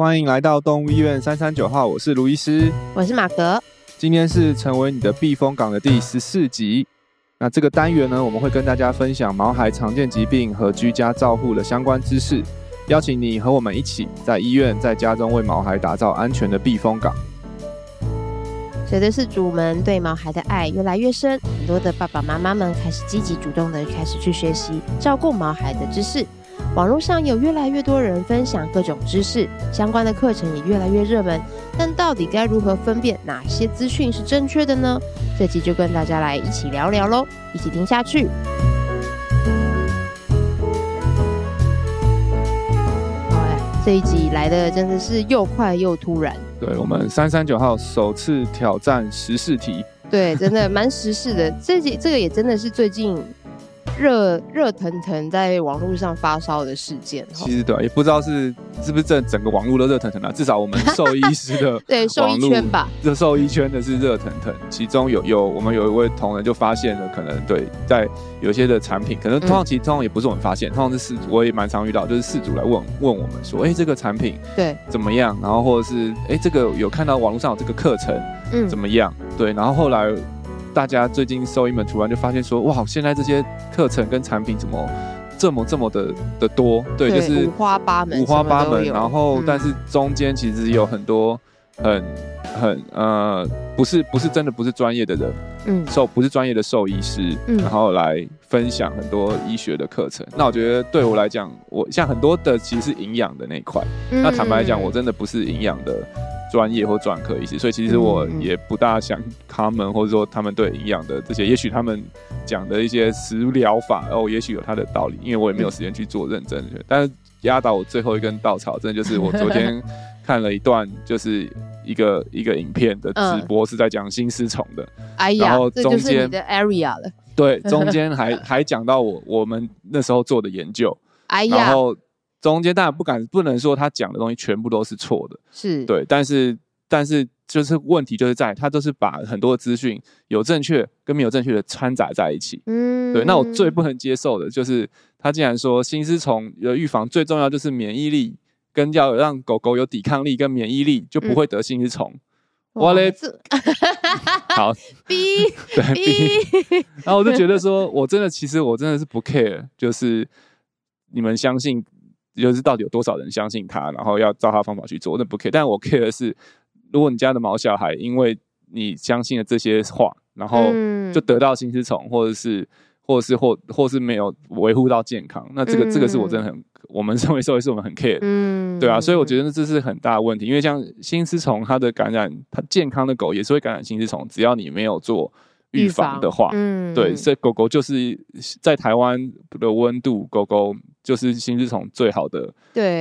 欢迎来到动物医院三三九号，我是卢医师，我是马格。今天是成为你的避风港的第十四集。那这个单元呢，我们会跟大家分享毛孩常见疾病和居家照护的相关知识，邀请你和我们一起在医院、在家中为毛孩打造安全的避风港。随着饲主们对毛孩的爱越来越深，很多的爸爸妈妈们开始积极主动的开始去学习照顾毛孩的知识。网络上有越来越多人分享各种知识，相关的课程也越来越热门。但到底该如何分辨哪些资讯是正确的呢？这集就跟大家来一起聊聊喽，一起听下去。好，这一集来的真的是又快又突然。对，我们三三九号首次挑战时事题，对，真的蛮时事的。这集这个也真的是最近。热热腾腾在网络上发烧的事件，其实对、啊，也不知道是是不是这整个网络都热腾腾的，至少我们兽医师的 对兽医圈吧，这兽医圈的是热腾腾。其中有有我们有一位同仁就发现了，可能对在有些的产品，可能通常其实通常也不是我们发现，通常是饲主，我也蛮常遇到，就是事主来问问我们说，哎、欸，这个产品对怎么样？然后或者是哎、欸，这个有看到网络上有这个课程，嗯，怎么样？对，然后后来。大家最近收一门突然就发现说，哇，现在这些课程跟产品怎么这么这么的的多？对，对就是五花八门，五花八门。然后，但是中间其实有很多很很呃，不是不是真的不是专业的人，嗯，兽不是专业的兽医师，嗯，然后来分享很多医学的课程。那我觉得对我来讲，我像很多的其实是营养的那一块，嗯，那坦白来讲，我真的不是营养的。专业或专科医师，所以其实我也不大想他们，或者说他们对营养的这些，也许他们讲的一些食疗法，哦，也许有他的道理，因为我也没有时间去做认真的。但是压倒我最后一根稻草，真的就是我昨天看了一段，就是一个一个影片的直播，是在讲新丝虫的。哎呀，然后中间的 area 了，对，中间还还讲到我我们那时候做的研究。哎呀，然后。中间当然不敢不能说他讲的东西全部都是错的，是对，但是但是就是问题就是在他都是把很多资讯有正确跟没有正确的掺杂在一起，嗯，对。那我最不能接受的就是他竟然说心丝虫的预防最重要就是免疫力跟要让狗狗有抵抗力跟免疫力就不会得心丝虫，我嘞，好，B，对 B，，然后我就觉得说我真的其实我真的是不 care，就是你们相信。就是到底有多少人相信他，然后要照他方法去做，那不 care。但我 care 的是，如果你家的毛小孩因为你相信了这些话，然后就得到心丝虫，或者是，或者是或或是没有维护到健康，那这个这个是我真的很，我们 身为社会是，我们很 care。嗯，对啊，所以我觉得这是很大的问题，因为像心丝虫，它的感染，它健康的狗也是会感染心丝虫，只要你没有做预防的话，嗯，对，所以狗狗就是在台湾的温度，狗狗。就是心丝虫最好的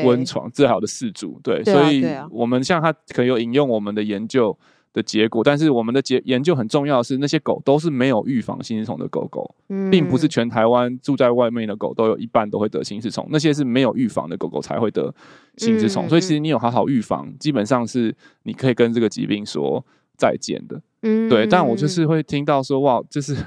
温床，最好的饲主，对，对，所以我们像他可以有引用我们的研究的结果，但是我们的结研究很重要的是，那些狗都是没有预防心丝虫的狗狗，嗯，并不是全台湾住在外面的狗都有一半都会得心丝虫，那些是没有预防的狗狗才会得心丝虫，所以其实你有好好预防，基本上是你可以跟这个疾病说再见的，嗯，对，但我就是会听到说，哇，就是。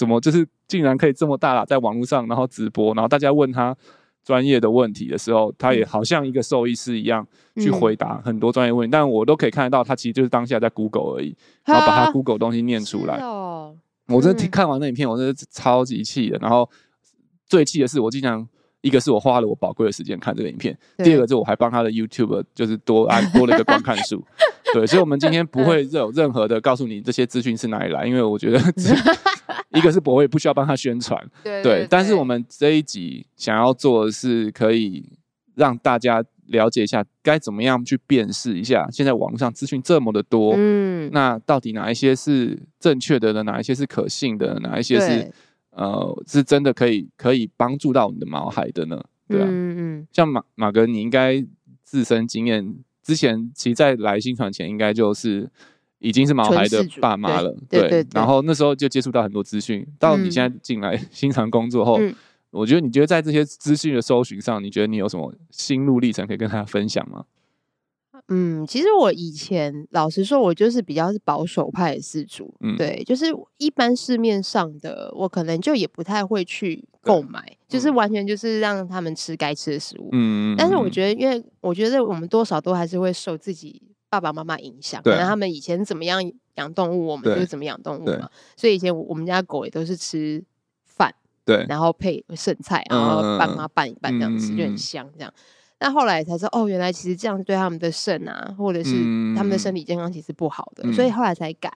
怎么就是竟然可以这么大啦，在网络上然后直播，然后大家问他专业的问题的时候，他也好像一个兽医师一样去回答很多专业问题，嗯，但我都可以看得到他其实就是当下在 Google 而已，然后把他 Google 东西念出来。哦，我真的看完那影片，我真的超级气的。然后最气的是，我经常一个是我花了我宝贵的时间看这个影片，第二个是我还帮他的 YouTube 就是多按多了一个观看数。对，所以，我们今天不会有任何的告诉你这些资讯是哪里来，因为我觉得 一个是博会不需要帮他宣传，对，对，对，但是我们这一集想要做的是可以让大家了解一下该怎么样去辨识一下，现在网络上资讯这么的多，嗯，那到底哪一些是正确的呢？哪一些是可信的？哪一些是呃是真的可以可以帮助到你的毛孩的呢？对啊，嗯嗯，像马马哥，你应该自身经验。之前其实在来新传前，应该就是已经是毛孩的爸妈了，对，对，对，对。然后那时候就接触到很多资讯。到你现在进来 新常工作后，嗯，我觉得你觉得在这些资讯的搜寻上，你觉得你有什么心路历程可以跟大家分享吗？嗯，其实我以前老实说，我就是比较是保守派的饲主，嗯，对，就是一般市面上的，我可能就也不太会去购买。就是完全就是让他们吃该吃的食物。嗯，但是我觉得，因为我觉得我们多少都还是会受自己爸爸妈妈影响，可能他们以前怎么样养动物，我们就是怎么养动物嘛。所以以前我们家狗也都是吃饭，对，然后配剩菜，然后爸妈拌一拌这样吃，就很香这样。但后来才知道，哦，原来其实这样对他们的肾啊，或者是他们的身体健康其实不好的，所以后来才改。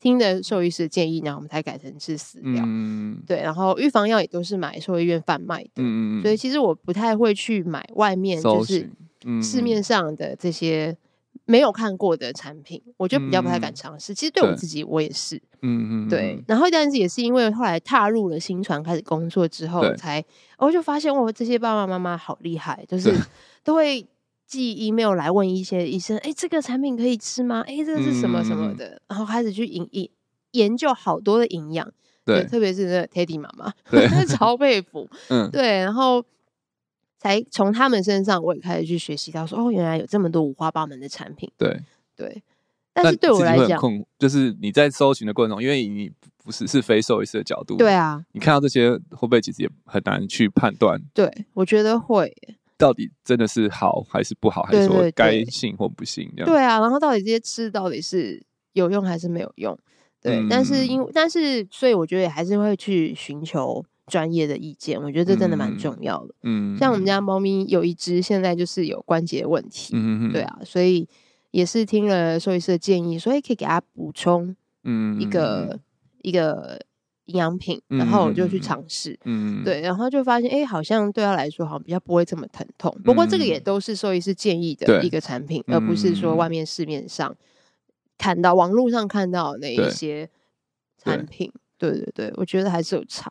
听的兽医师的建议，然后我们才改成吃饲料。嗯，对，然后预防药也都是买兽医院贩卖的。嗯，所以其实我不太会去买外面就是市面上的这些没有看过的产品，我就比较不太敢尝试。其实对我自己，我也是。嗯嗯，对。然后但是也是因为后来踏入了新传开始工作之后，才我就发现，哇，这些爸爸妈妈好厉害，就是都会。寄 email 来问一些医生，哎、欸，这个产品可以吃吗？哎、欸，这个是什么什么的，嗯、然后开始去研研研究好多的营养，对，特别是那个 Teddy 妈妈，对 超佩服，嗯，对，然后才从他们身上我也开始去学习到说，哦，原来有这么多五花八门的产品，对对，但是对我来讲，就是你在搜寻的过程中，因为你不是是非兽医师的角度，对啊，你看到这些会不会其实也很难去判断？对，我觉得会。到底真的是好还是不好，还是说该信或不信这样？对啊，然后到底这些吃到底是有用还是没有用？对，嗯、但是因为但是所以我觉得也还是会去寻求专业的意见，我觉得这真的蛮重要的。嗯，像我们家猫咪有一只现在就是有关节问题，嗯嗯对啊，所以也是听了兽医师的建议，所以可以给它补充，嗯，一个一个。营养品，然后我就去尝试，嗯，对，然后就发现，哎，好像对它来说，好像比较不会这么疼痛。不过这个也都是兽医师建议的一个产品，而不是说外面市面上看到、网络上看到的那一些产品。对对对，我觉得还是有差。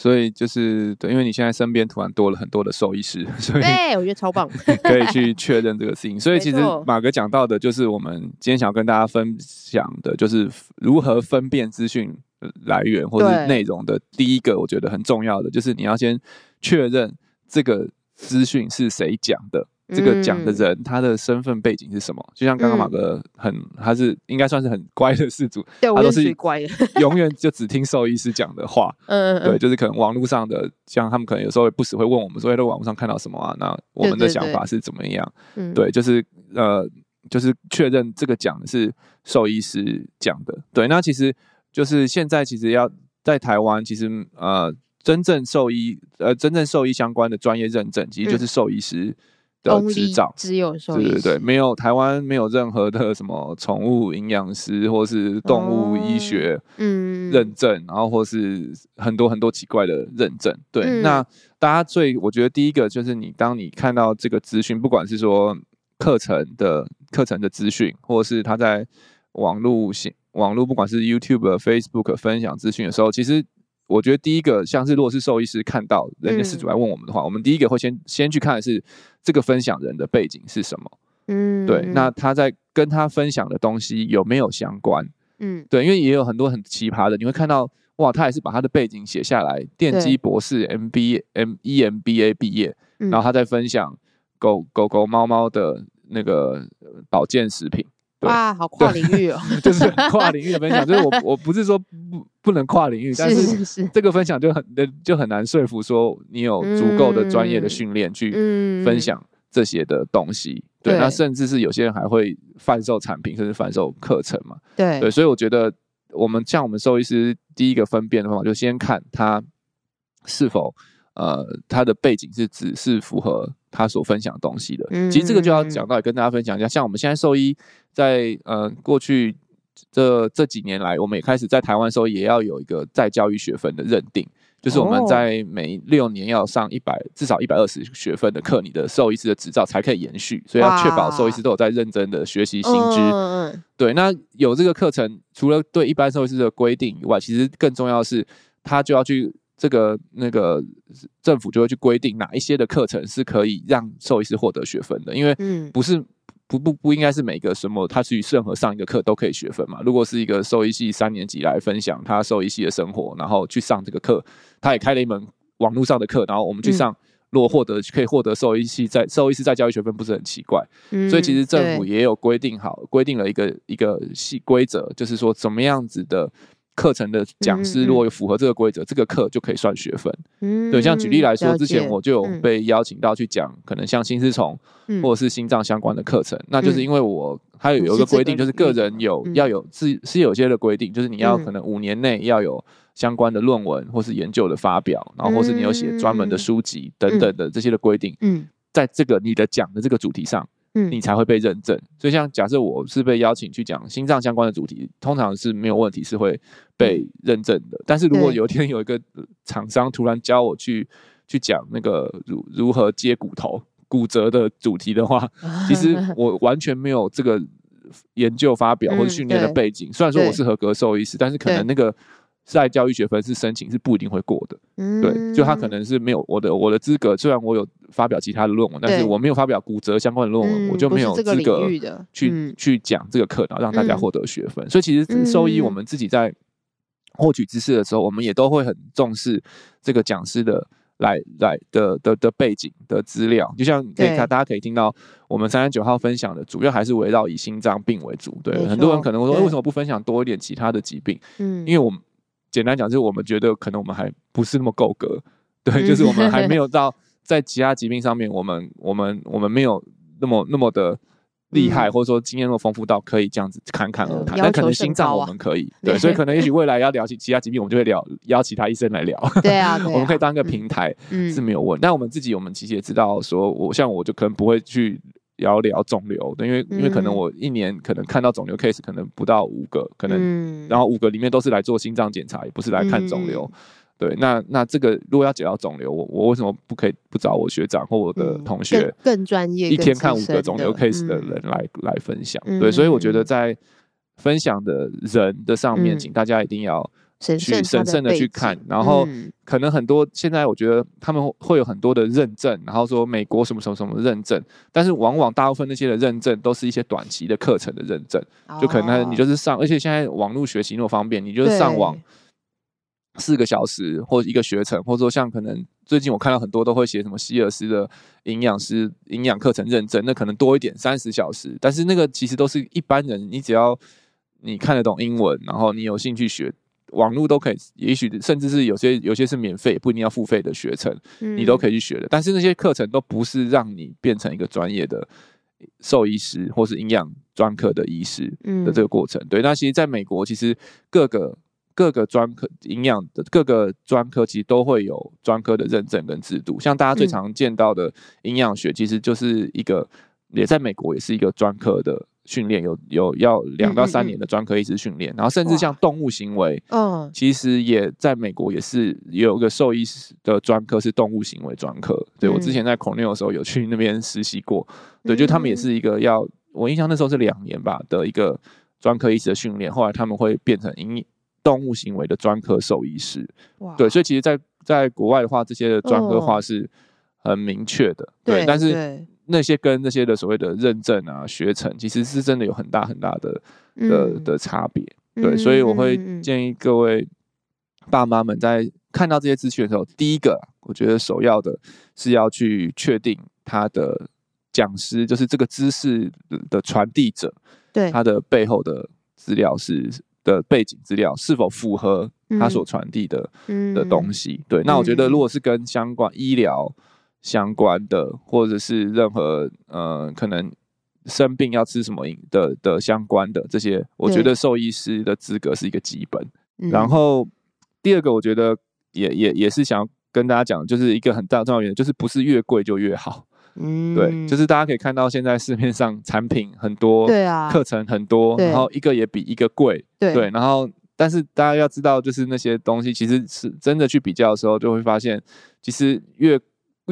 所以就是对，因为你现在身边突然多了很多的兽医师，所以对，我觉得超棒，可以去确认这个事情。所以其实马哥讲到的，就是我们今天想要跟大家分享的，就是如何分辨资讯来源或者内容的。第一个，我觉得很重要的，就是你要先确认这个资讯是谁讲的。这个讲的人，他的身份背景是什么？就像刚刚马哥很，他是应该算是很乖的饲主，他都是乖的，永远就只听兽医师讲的话。嗯，对，就是可能网络上的，像他们可能有时候会不时会问我们说，在网络上看到什么啊？那我们的想法是怎么样？嗯，对，就是呃，就是确认这个讲的是兽医师讲的。对，那其实就是现在其实要在台湾，其实呃，真正兽医呃，真正兽医相关的专业认证，其实就是兽医师。的执照只有兽医师，对对对，没有台湾没有任何的什么宠物营养师或是动物医学嗯认证，然后或是很多很多奇怪的认证。对，嗯、那大家最我觉得第一个就是你当你看到这个资讯，不管是说课程的课程的资讯，或者是他在网络线网络不管是 YouTube、Facebook 分享资讯的时候，其实。我觉得第一个像是，如果是兽医师看到人家饲主来问我们的话，嗯、我们第一个会先先去看的是这个分享人的背景是什么。嗯，对，那他在跟他分享的东西有没有相关？嗯，对，因为也有很多很奇葩的，你会看到哇，他也是把他的背景写下来，电机博士，MBA、M EMBA 毕业，然后他在分享狗狗狗猫猫的那个保健食品。哇，好跨领域哦！就是跨领域的分享，就是我我不是说不不能跨领域，但是这个分享就很就很难说服说你有足够的专业的训练去分享这些的东西。对，那甚至是有些人还会贩售产品，甚至贩售课程嘛。对对，所以我觉得我们像我们兽医师第一个分辨的方法，就先看他是否呃他的背景是只是符合。他所分享的东西的，其实这个就要讲到，跟大家分享一下。像我们现在兽医在呃过去这这几年来，我们也开始在台湾兽医也要有一个再教育学分的认定，就是我们在每六年要上一百至少一百二十学分的课，你的兽医师的执照才可以延续。所以要确保兽医师都有在认真的学习新知。对，那有这个课程，除了对一般兽医师的规定以外，其实更重要的是，他就要去。这个那个政府就会去规定哪一些的课程是可以让兽医师获得学分的，因为不是不不不应该是每个什么他去任何上一个课都可以学分嘛。如果是一个兽医系三年级来分享他兽医系的生活，然后去上这个课，他也开了一门网络上的课，然后我们去上，如果获得可以获得兽医系在兽医师在教育学分，不是很奇怪？所以其实政府也有规定好规定了一个一个系规则，就是说怎么样子的。课程的讲师如果有符合这个规则，嗯嗯这个课就可以算学分。嗯，对，像举例来说，之前我就有被邀请到去讲，可能像心丝虫或者是心脏相关的课程，嗯，那就是因为我还有有一个规定，就是个人有要有是是有些的规定，就是你要可能五年内要有相关的论文或是研究的发表，然后或是你有写专门的书籍等等的这些的规定。嗯，在这个你的讲的这个主题上。嗯，你才会被认证。所以，像假设我是被邀请去讲心脏相关的主题，通常是没有问题，是会被认证的。但是如果有一天有一个厂商突然教我去去讲那个如如何接骨头、骨折的主题的话，其实 我完全没有这个研究发表或者训练的背景。虽然说我是合格兽医师，但是可能那个。在教育学分是申请是不一定会过的，嗯，对，就他可能是没有我的我的资格，虽然我有发表其他的论文，但是我没有发表骨折相关的论文，我就没有资格去去讲这个课，然后让大家获得学分。所以其实兽医我们自己在获取知识的时候，我们也都会很重视这个讲师的来来的的的背景的资料。就像可以看，大家可以听到我们三十九号分享的，主要还是围绕以心脏病为主。对，很多人可能会说，为什么不分享多一点其他的疾病？嗯，因为我们。简单讲，就是我们觉得可能我们还不是那么够格，对，就是我们还没有到在其他疾病上面，我们我们我们没有那么那么的厉害，或者说经验那么丰富到可以这样子侃侃而谈。但可能心脏我们可以，对，所以可能也许未来要聊起其他疾病，我们就会聊邀其他医生来聊。对啊，我们可以当一个平台是没有问题。但我们自己，我们其实也知道，说我像我就可能不会去。聊聊肿瘤的，因为因为可能我一年可能看到肿瘤 case 可能不到五个，可能然后五个里面都是来做心脏检查，也不是来看肿瘤。对，那那这个如果要解到肿瘤，我我为什么不可以不找我学长或我的同学更专业，一天看五个肿瘤 case 的人来来分享？对，所以我觉得在分享的人的上面，请大家一定要。去神圣的去看，然后可能很多现在我觉得他们会有很多的认证，然后说美国什么什么什么认证，但是往往大部分那些的认证都是一些短期的课程的认证，就可能你就是上，而且现在网络学习那么方便，你就是上网四个小时或一个学程，或者说像可能最近我看到很多都会写什么希尔斯的营养师营养课程认证，那可能多一点三十小时，但是那个其实都是一般人，你只要你看得懂英文，然后你有兴趣学。网络都可以，也许甚至是有些有些是免费，不一定要付费的学程，你都可以去学的。但是那些课程都不是让你变成一个专业的兽医师或是营养专科的医师的这个过程。对，那其实在美国，其实各个各个专科营养的各个专科其实都会有专科的认证跟制度。像大家最常见到的营养学，其实就是一个也在美国也是一个专科的。训练有有要两到三年的专科医师训练，然后甚至像动物行为，嗯，其实也在美国也是也有个兽医师的专科是动物行为专科。对，我之前在 Cornell 的时候有去那边实习过，对，就他们也是一个要我印象那时候是两年吧的一个专科医师的训练，后来他们会变成营动物行为的专科兽医师。对，所以其实，在在国外的话，这些的专科化是很明确的，对，但是。那些跟那些的所谓的认证啊、学程，其实是真的有很大很大的的的差别。对，所以我会建议各位爸妈们在看到这些资讯的时候，第一个，我觉得首要的是要去确定他的讲师，就是这个知识的传递者，对他的背后的资料是的背景资料是否符合他所传递的的东西。对，那我觉得如果是跟相关医疗。相关的，或者是任何呃，可能生病要吃什么的的相关的这些，我觉得兽医师的资格是一个基本。然后第二个，我觉得也也也是想要跟大家讲，就是一个很大重要原因，就是不是越贵就越好。嗯，对，就是大家可以看到现在市面上产品很多，对啊，课程很多，然后一个也比一个贵，对，然后但是大家要知道，就是那些东西其实是真的去比较的时候，就会发现其实越。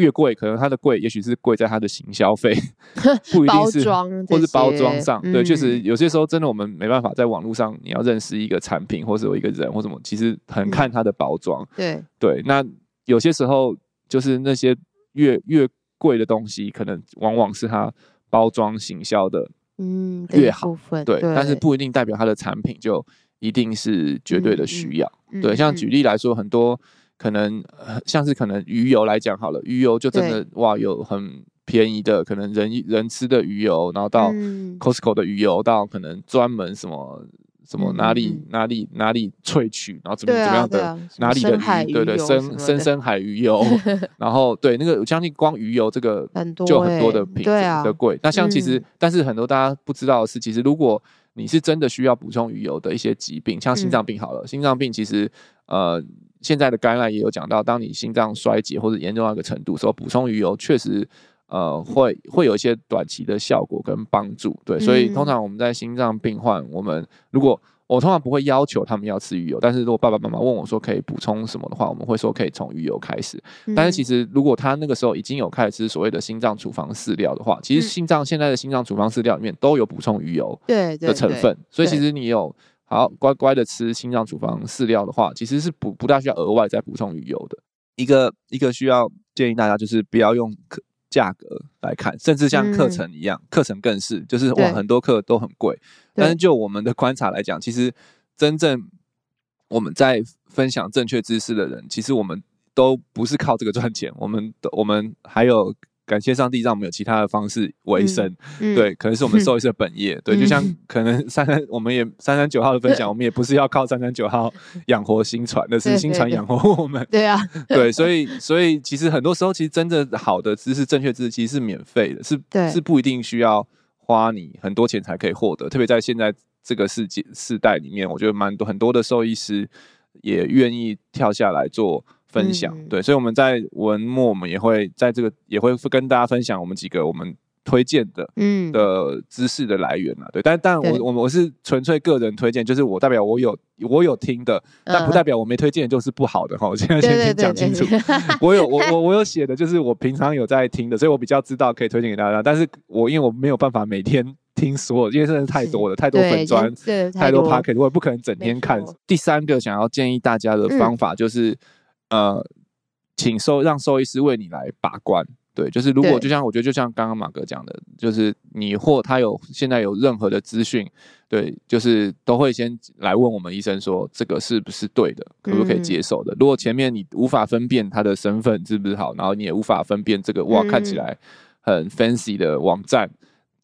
越贵，可能它的贵，也许是贵在它的行销费 不一定是，或是包装上。对，确实有些时候真的我们没办法在网络上，你要认识一个产品，或者有一个人或什么，其实很看它的包装。对对，那有些时候就是那些越越贵的东西，可能往往是它包装行销的嗯越好。对，但是不一定代表它的产品就一定是绝对的需要。对，像举例来说，很多。可能像是可能鱼油来讲好了，鱼油就真的哇，有很便宜的，可能人人吃的鱼油，然后到 Costco 的鱼油，到可能专门什么什么哪里、嗯、哪里哪里萃取，然后怎么、啊、怎么样的、啊、哪里的鱼，对对，深深深海鱼油，然后对那个我相信光鱼油这个就很多的品质的贵、欸。那像其实、嗯，但是很多大家不知道的是，其实如果你是真的需要补充鱼油的一些疾病，像心脏病好了，嗯、心脏病其实呃现在的概览也有讲到，当你心脏衰竭或者严重到一个程度时候，补充鱼油确实。呃，会会有一些短期的效果跟帮助，对，所以通常我们在心脏病患，我们如果我通常不会要求他们要吃鱼油，但是如果爸爸妈妈问我说可以补充什么的话，我们会说可以从鱼油开始。但是其实如果他那个时候已经有开始吃所谓的心脏处方饲料的话，其实心脏现在的心脏处方饲料里面都有补充鱼油的成分，所以其实你有好乖乖的吃心脏处方饲料的话，其实是不不大需要额外再补充鱼油的。一个一个需要建议大家就是不要用课。价格来看，甚至像课程一样，课、嗯、程更是，就是哇，很多课都很贵。但是就我们的观察来讲，其实真正我们在分享正确知识的人，其实我们都不是靠这个赚钱，我们我们还有。感谢上帝，让我们有其他的方式维生。对，可能是我们兽医师的本业、嗯。对，就像可能三三，我们也三三九号的分享，我们也不是要靠三三九号养活新船，那是新船养活我们。对啊，对，所以所以其实很多时候，其实真的好的知识、正确知识，其实是免费的，是是不一定需要花你很多钱才可以获得。特别在现在这个世界世代里面，我觉得蛮多很多的兽医师也愿意跳下来做。分享、嗯、对，所以我们在文末，我们也会在这个也会跟大家分享我们几个我们推荐的嗯。的知识的来源啊，对，但但我我我是纯粹个人推荐，就是我代表我有我有听的，但不代表我没推荐就是不好的哈，我现在先讲清楚，我有我我我有写的，就是我平常有在听的，所以我比较知道可以推荐给大家，但是我因为我没有办法每天听所有，因为真的太多了，太多粉砖，太多 p o c k e t 我也不可能整天看。第三个想要建议大家的方法就是。嗯呃，请兽让兽医师为你来把关，对，就是如果就像我觉得就像刚刚马哥讲的，就是你或他有现在有任何的资讯，对，就是都会先来问我们医生说这个是不是对的，可不可以接受的。嗯、如果前面你无法分辨他的身份是不是好，然后你也无法分辨这个哇看起来很 fancy 的网站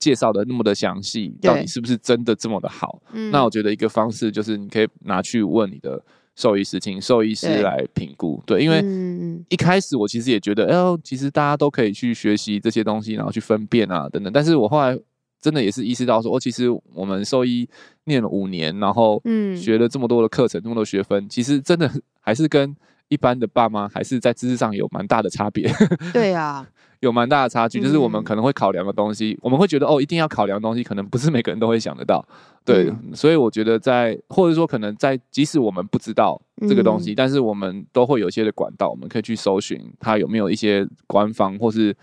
介绍的那么的详细，到底是不是真的这么的好？那我觉得一个方式就是你可以拿去问你的。兽医师，请兽医师来评估。对，因为一开始我其实也觉得，哎呦，其实大家都可以去学习这些东西，然后去分辨啊，等等。但是我后来真的也是意识到说，哦，其实我们兽医念了五年，然后学了这么多的课程，这么多学分，其实真的还是跟一般的爸妈还是在知识上有蛮大的差别。对啊。有蛮大的差距，就是我们可能会考量的东西，嗯、我们会觉得哦，一定要考量的东西，可能不是每个人都会想得到。对，嗯、所以我觉得在，或者说可能在，即使我们不知道这个东西，嗯、但是我们都会有一些的管道，我们可以去搜寻它有没有一些官方或是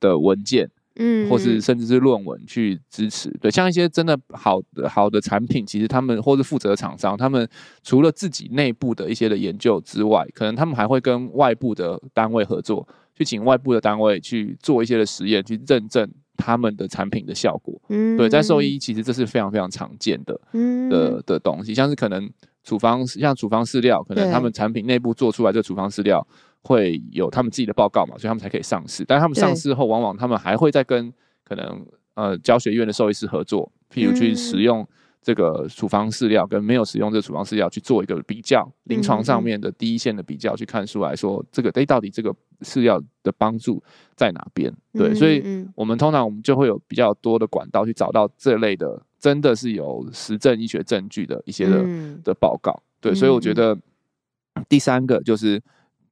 的文件，嗯，或是甚至是论文去支持。对，像一些真的好的好的产品，其实他们或是负责的厂商，他们除了自己内部的一些的研究之外，可能他们还会跟外部的单位合作。去请外部的单位去做一些的实验，去认证他们的产品的效果。嗯，对，在兽医其实这是非常非常常见的，嗯的的东西，像是可能处方像处方饲料，可能他们产品内部做出来这个处方饲料会有他们自己的报告嘛，所以他们才可以上市。但他们上市后，往往他们还会再跟可能呃教学院的兽医师合作，譬如去使用。这个处方饲料跟没有使用这个处方饲料去做一个比较，临床上面的第一线的比较，去看出来说这个诶到底这个饲料的帮助在哪边？对，所以我们通常我们就会有比较多的管道去找到这类的，真的是有实证医学证据的一些的的报告。对，所以我觉得第三个就是。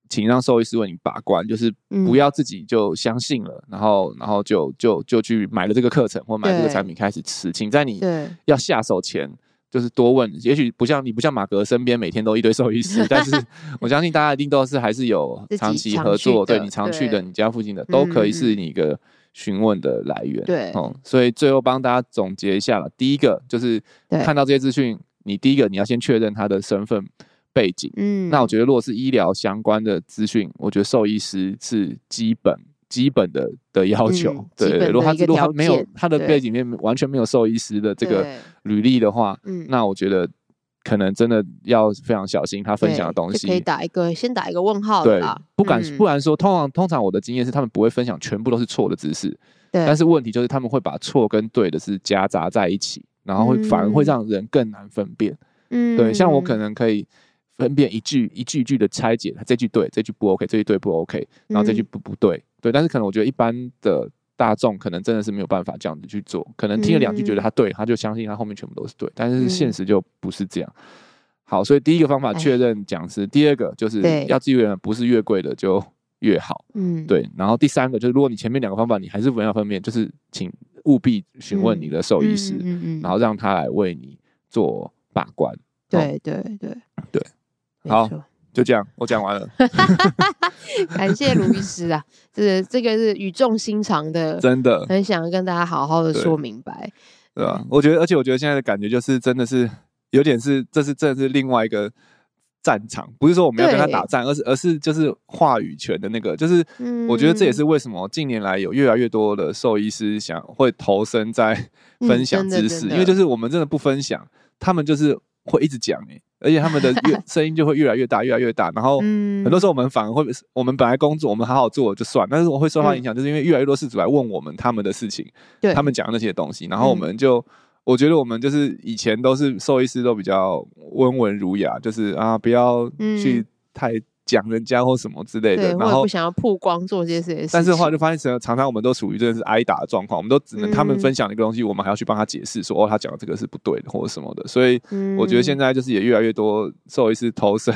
请让兽医师为你把关，就是不要自己就相信了，嗯、然后然后就就就去买了这个课程或买这个产品开始吃。请在你要下手前，就是多问。也许不像你不像马格身边每天都一堆兽医师，但是我相信大家一定都是还是有长期合作，对你常去的，你家附近的都可以是你一个询问的来源。对，哦，所以最后帮大家总结一下了。第一个就是看到这些资讯，你第一个你要先确认他的身份。背景，嗯，那我觉得如果是医疗相关的资讯，我觉得兽医师是基本基本的的要求，嗯、对，对，如果他如果他没有他的背景里面完全没有兽医师的这个履历的话，嗯，那我觉得可能真的要非常小心他分享的东西，可以打一个先打一个问号，对，不敢、嗯、不然说，通常通常我的经验是他们不会分享全部都是错的知识，对，但是问题就是他们会把错跟对的是夹杂在一起。然后会反而会让人更难分辨。嗯，对，像我可能可以分辨一句一句一句的拆解，这句对，这句不 OK，这句对不 OK，然后这句不不对，对。但是可能我觉得一般的大众可能真的是没有办法这样子去做，可能听了两句觉得他对，他就相信他后面全部都是对，但是现实就不是这样。好，所以第一个方法确认讲师，第二个就是要记住，不是越贵的就越好。嗯，对。然后第三个就是，如果你前面两个方法你还是无法分辨，就是请务必询问你的兽医师，嗯然后让他来为你做把关。对对对对，好，就这样，我讲完了。感谢卢医师啊，这这个是语重心长的，真的很想跟大家好好的说明白，对吧？我觉得，而且我觉得现在的感觉就是，真的是。有点是，这是这是另外一个战场，不是说我们要跟他打战，而是而是就是话语权的那个，就是我觉得这也是为什么近年来有越来越多的兽医师想会投身在分享知识，因为就是我们真的不分享，他们就是会一直讲哎，而且他们的越声音就会越来越大，越来越大，然后很多时候我们反而会，我们本来工作我们好好做就算，但是我会受到影响，就是因为越来越多事主来问我们他们的事情，他们讲的那些东西，然后我们就。我觉得我们就是以前都是兽医师，都比较温文儒雅，就是啊，不要去太讲人家或什么之类的，然后不想要曝光做这些事情。但是后来就发现，常常我们都属于真的是挨打的状况，我们都只能他们分享一个东西，我们还要去帮他解释，说哦，他讲的这个是不对的或者什么的。所以我觉得现在就是也越来越多兽医师投身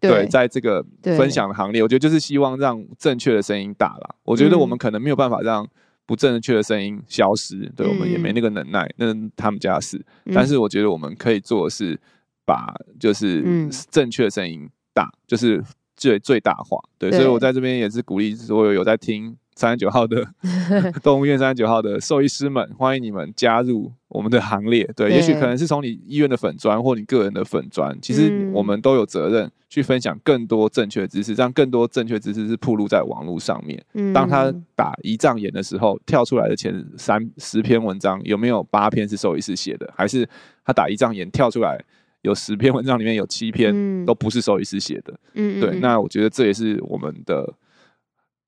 对，在这个分享的行列，我觉得就是希望让正确的声音大了。我觉得我们可能没有办法让。不正确的声音消失，对，我们也没那个能耐，那他们家的事。但是我觉得我们可以做的是把就是正确的声音大，就是最最大化。对，所以我在这边也是鼓励所有有在听。三十九号的 动物医院，三十九号的兽医师们，欢迎你们加入我们的行列。对，对，也许可能是从你医院的粉砖或你个人的粉砖，其实我们都有责任去分享更多正确的知识，让更多正确知识是铺露在网络上面。当他打胰脏炎的时候，跳出来的前三十篇文章，有没有八篇是兽医师写的？还是他打胰脏炎跳出来有十篇文章里面有七篇都不是兽医师写的？嗯，对。那我觉得这也是我们的。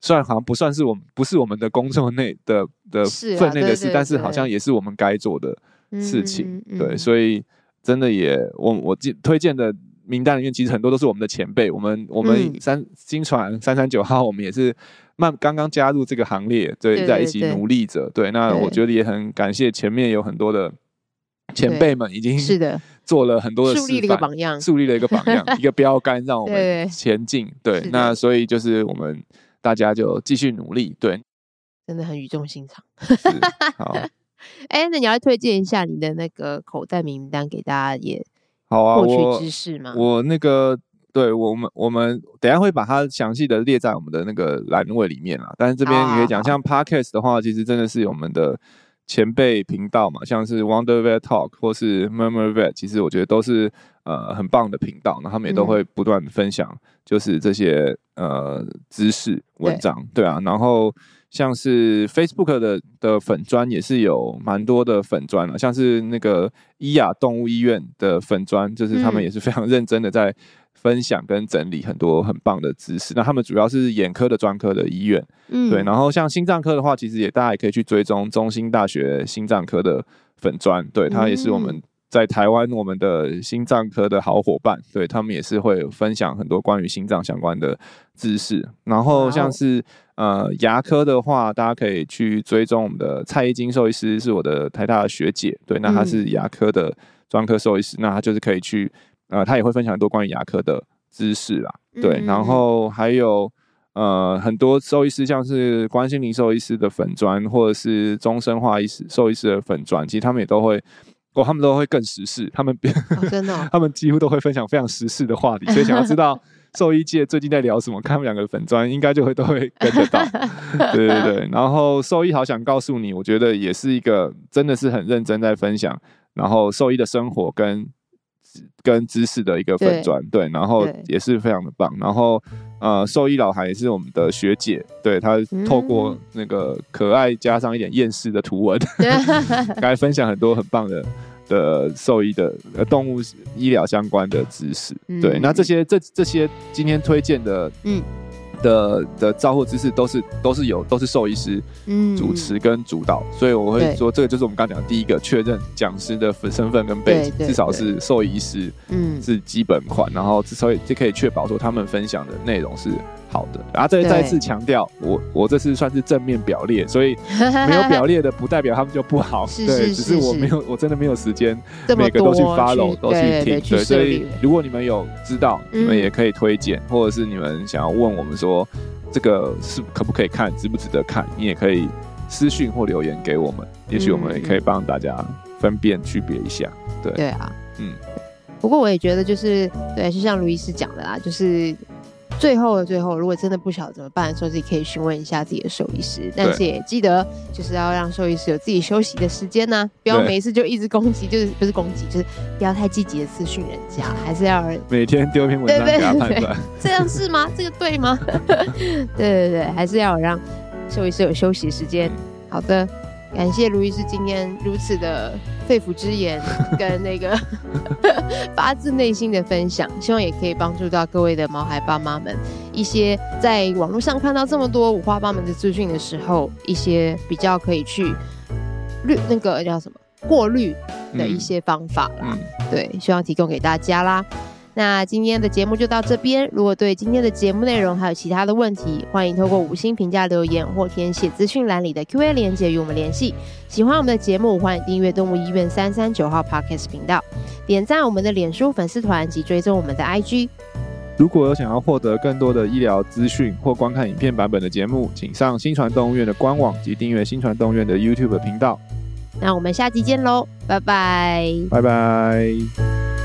虽然好像不算是我们不是我们的工作内的的分内的事，但是好像也是我们该做的事情。对，所以真的也我我推荐的名单里面，其实很多都是我们的前辈。我们我们三新传三三九号，我们也是慢刚刚加入这个行列，对，在一起努力着。对，那我觉得也很感谢前面有很多的前辈们，已经是的做了很多的树立了一个榜样，树立了一个榜样，一个标杆，让我们前进。对，那所以就是我们。大家就继续努力，对，真的很语重心长。好，哎、欸，那你要推荐一下你的那个口袋名单给大家也好啊，获取知识吗？我那个，对我们，我们等下会把它详细的列在我们的那个栏位里面啊。但是这边你可以讲，像 Podcast 的话，其实真的是我们的前辈频道嘛，像是 Wonder Vet Talk 或是 Murmur Vet，其实我觉得都是。呃，很棒的频道，然后他们也都会不断分享，就是这些、嗯、呃知识文章，对，对啊。然后像是 Facebook 的的粉专也是有蛮多的粉专了，像是那个伊雅动物医院的粉专，就是他们也是非常认真的在分享跟整理很多很棒的知识。那他们主要是眼科的专科的医院，嗯，对。然后像心脏科的话，其实也大家也可以去追踪中兴大学心脏科的粉专，对，它也是我们。在台湾，我们的心脏科的好伙伴，对，他们也是会分享很多关于心脏相关的知识。然后像是呃牙科的话，大家可以去追踪我们的蔡依金兽医师，是我的台大的学姐，对，那她是牙科的专科兽医师，那她就是可以去呃，她也会分享很多关于牙科的知识啦，对。然后还有呃很多兽医师，像是关心宁兽医师的粉专，或者是终身化医师兽医师的粉专，其实他们也都会。哦，他们都会更时事，他们、哦、真的、哦，他们几乎都会分享非常时事的话题，所以想要知道兽医界最近在聊什么，看他们两个粉砖应该就会都会跟得到。对对对，然后兽医好想告诉你，我觉得也是一个真的是很认真在分享，然后兽医的生活跟。跟知识的一个粉砖，对，然后也是非常的棒。然后呃，兽医老韩也是我们的学姐，对，她透过那个可爱加上一点厌世的图文，来分享很多很棒的的兽医的呃动物医疗相关的知识。对，那这些这这些今天推荐的，嗯。的的照护知识都是都是有都是兽医师主持跟主导，嗯、所以我会说这个就是我们刚讲的第一个确认讲师的身份跟背景，至少是兽医师，嗯，是基本款，然后之所以就可以确保说他们分享的内容是好的。然后再再次强调，我我这次算是正面表列，所以 没有表列的不代表他们就不好，对，只是我没有我真的没有时间每个都去 follow 都去听，对，所以如果你们有知道，你们也可以推荐，或者是你们想要问我们说。这个是可不可以看，值不值得看？你也可以私讯或留言给我们，也许我们也可以帮大家分辨区别一下。对对啊，嗯。不过我也觉得，就是对，就像卢医师讲的啦，就是。最后的最后，如果真的不晓得怎么办的时候，自己可以询问一下自己的兽医师。但是也记得，就是要让兽医师有自己休息的时间呢、啊，不要每次就一直攻击，就是不是攻击，就是不要太积极的私讯人家，还是要每天丢一篇文章给他判断。这样是吗？这个对吗？对对对，还是要让兽医师有休息时间。好的。感谢卢医师今天如此的肺腑之言，跟那个 发自内心的分享，希望也可以帮助到各位的毛孩爸妈们一些在网络上看到这么多五花八门的资讯的时候，一些比较可以去滤那个叫什么过滤的一些方法啦。嗯嗯、对，希望提供给大家啦。那今天的节目就到这边。如果对今天的节目内容还有其他的问题，欢迎透过五星评价留言或填写资讯栏里的 Q&A 连接与我们联系。喜欢我们的节目，欢迎订阅动物医院三三九号 Podcast 频道，点赞我们的脸书粉丝团及追踪我们的 IG。如果有想要获得更多的医疗资讯或观看影片版本的节目，请上新传动物院的官网及订阅新传动物院的 YouTube 频道。那我们下集见喽，拜拜，拜拜。